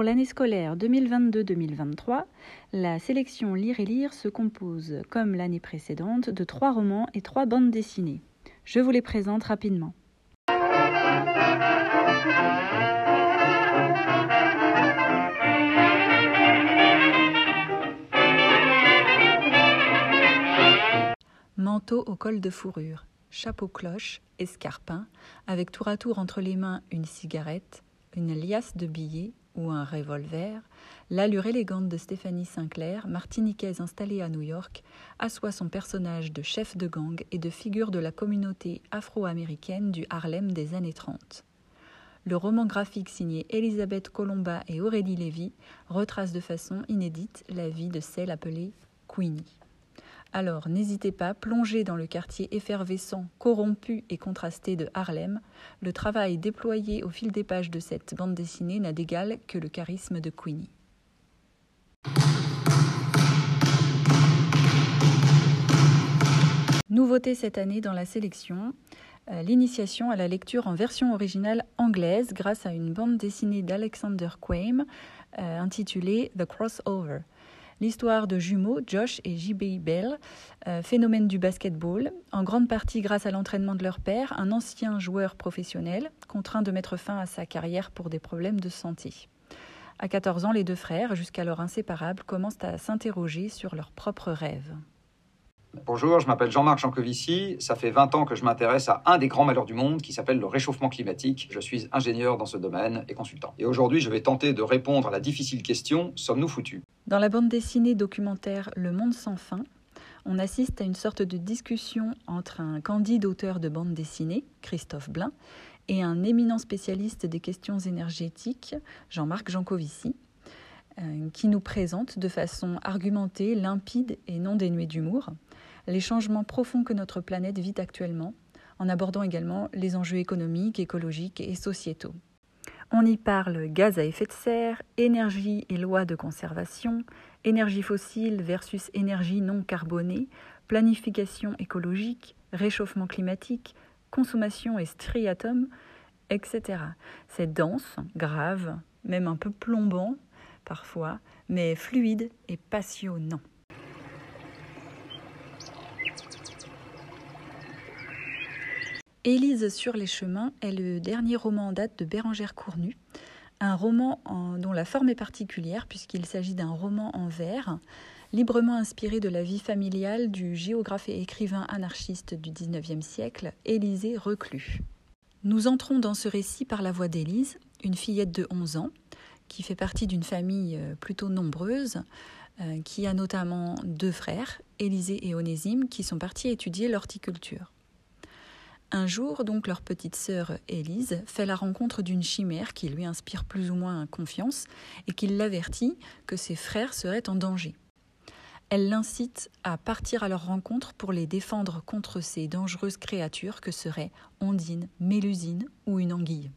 Pour l'année scolaire 2022-2023, la sélection Lire et Lire se compose, comme l'année précédente, de trois romans et trois bandes dessinées. Je vous les présente rapidement. Manteau au col de fourrure, chapeau cloche, escarpin, avec tour à tour entre les mains une cigarette, une liasse de billets un revolver, l'allure élégante de Stéphanie Sinclair, martiniquaise installée à New York, assoit son personnage de chef de gang et de figure de la communauté afro-américaine du Harlem des années 30. Le roman graphique signé Elisabeth Colomba et Aurélie Lévy retrace de façon inédite la vie de celle appelée Queenie. Alors n'hésitez pas, plongez dans le quartier effervescent, corrompu et contrasté de Harlem. Le travail déployé au fil des pages de cette bande dessinée n'a d'égal que le charisme de Queenie. Nouveauté cette année dans la sélection, euh, l'initiation à la lecture en version originale anglaise grâce à une bande dessinée d'Alexander Quaim euh, intitulée The Crossover l'histoire de jumeaux, Josh et J.B. Bell, euh, phénomène du basketball, en grande partie grâce à l'entraînement de leur père, un ancien joueur professionnel, contraint de mettre fin à sa carrière pour des problèmes de santé. À 14 ans, les deux frères, jusqu'alors inséparables, commencent à s'interroger sur leurs propres rêves. Bonjour, je m'appelle Jean-Marc Jancovici. Ça fait 20 ans que je m'intéresse à un des grands malheurs du monde qui s'appelle le réchauffement climatique. Je suis ingénieur dans ce domaine et consultant. Et aujourd'hui, je vais tenter de répondre à la difficile question sommes-nous foutus? Dans la bande dessinée documentaire Le monde sans fin, on assiste à une sorte de discussion entre un candide auteur de bande dessinée, Christophe Blain, et un éminent spécialiste des questions énergétiques, Jean-Marc Jancovici, euh, qui nous présente de façon argumentée, limpide et non dénuée d'humour les changements profonds que notre planète vit actuellement, en abordant également les enjeux économiques, écologiques et sociétaux. On y parle gaz à effet de serre, énergie et lois de conservation, énergie fossile versus énergie non carbonée, planification écologique, réchauffement climatique, consommation et striatum, etc. C'est dense, grave, même un peu plombant parfois, mais fluide et passionnant. Élise sur les chemins est le dernier roman en date de Bérangère Cournu, un roman dont la forme est particulière puisqu'il s'agit d'un roman en vers, librement inspiré de la vie familiale du géographe et écrivain anarchiste du XIXe siècle, Élisée Reclus. Nous entrons dans ce récit par la voix d'Élise, une fillette de 11 ans, qui fait partie d'une famille euh, plutôt nombreuse, euh, qui a notamment deux frères, Élisée et Onésime, qui sont partis étudier l'horticulture. Un jour, donc, leur petite sœur Élise fait la rencontre d'une chimère qui lui inspire plus ou moins confiance et qui l'avertit que ses frères seraient en danger. Elle l'incite à partir à leur rencontre pour les défendre contre ces dangereuses créatures que seraient Ondine, Mélusine ou une anguille.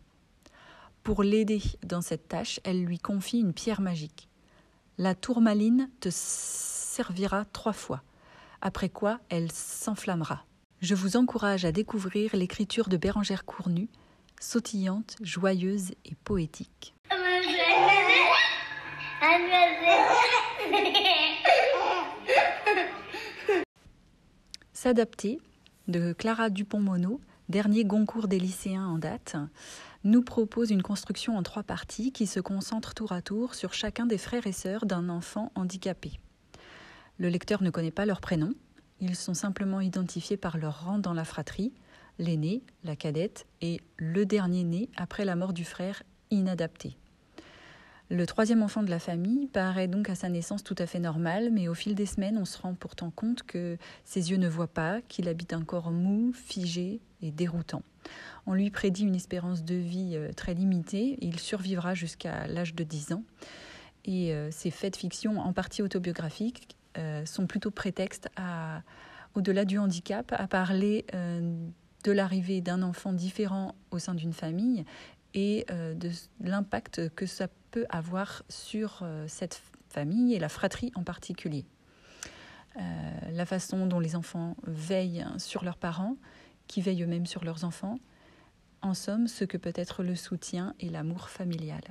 Pour l'aider dans cette tâche, elle lui confie une pierre magique. La tourmaline te servira trois fois, après quoi elle s'enflammera je vous encourage à découvrir l'écriture de Bérangère Cournu, sautillante, joyeuse et poétique. S'adapter de Clara Dupont-Mono, dernier Goncourt des lycéens en date, nous propose une construction en trois parties qui se concentrent tour à tour sur chacun des frères et sœurs d'un enfant handicapé. Le lecteur ne connaît pas leur prénom, ils sont simplement identifiés par leur rang dans la fratrie, l'aîné, la cadette et le dernier né après la mort du frère inadapté. Le troisième enfant de la famille paraît donc à sa naissance tout à fait normal, mais au fil des semaines, on se rend pourtant compte que ses yeux ne voient pas, qu'il habite un corps mou, figé et déroutant. On lui prédit une espérance de vie euh, très limitée, il survivra jusqu'à l'âge de 10 ans. Et euh, ces faits de fiction, en partie autobiographiques, sont plutôt prétexte à, au-delà du handicap, à parler euh, de l'arrivée d'un enfant différent au sein d'une famille et euh, de l'impact que ça peut avoir sur cette famille et la fratrie en particulier. la façon dont les enfants veillent sur leurs parents, qui veillent eux-mêmes sur leurs enfants, en somme, ce que peut être le soutien et l'amour familial.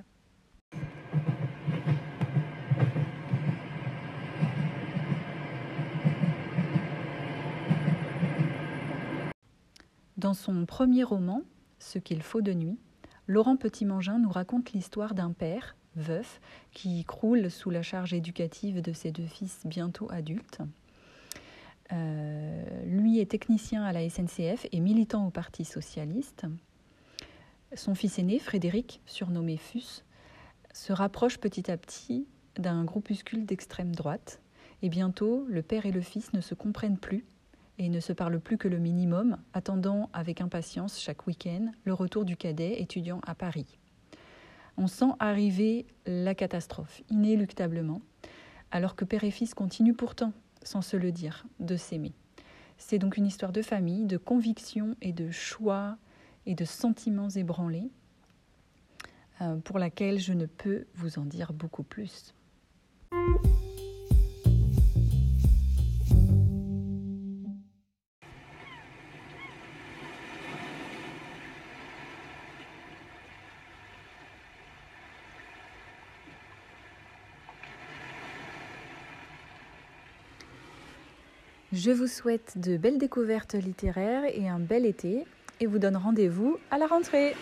Dans son premier roman, Ce qu'il faut de nuit, Laurent Petit-Mangin nous raconte l'histoire d'un père, veuf, qui croule sous la charge éducative de ses deux fils bientôt adultes. Euh, lui est technicien à la SNCF et militant au Parti socialiste. Son fils aîné, Frédéric, surnommé Fus, se rapproche petit à petit d'un groupuscule d'extrême droite, et bientôt le père et le fils ne se comprennent plus et ne se parlent plus que le minimum, attendant avec impatience chaque week-end le retour du cadet étudiant à Paris. On sent arriver la catastrophe, inéluctablement, alors que père et fils continuent pourtant, sans se le dire, de s'aimer. C'est donc une histoire de famille, de conviction et de choix et de sentiments ébranlés, euh, pour laquelle je ne peux vous en dire beaucoup plus. Je vous souhaite de belles découvertes littéraires et un bel été et vous donne rendez-vous à la rentrée.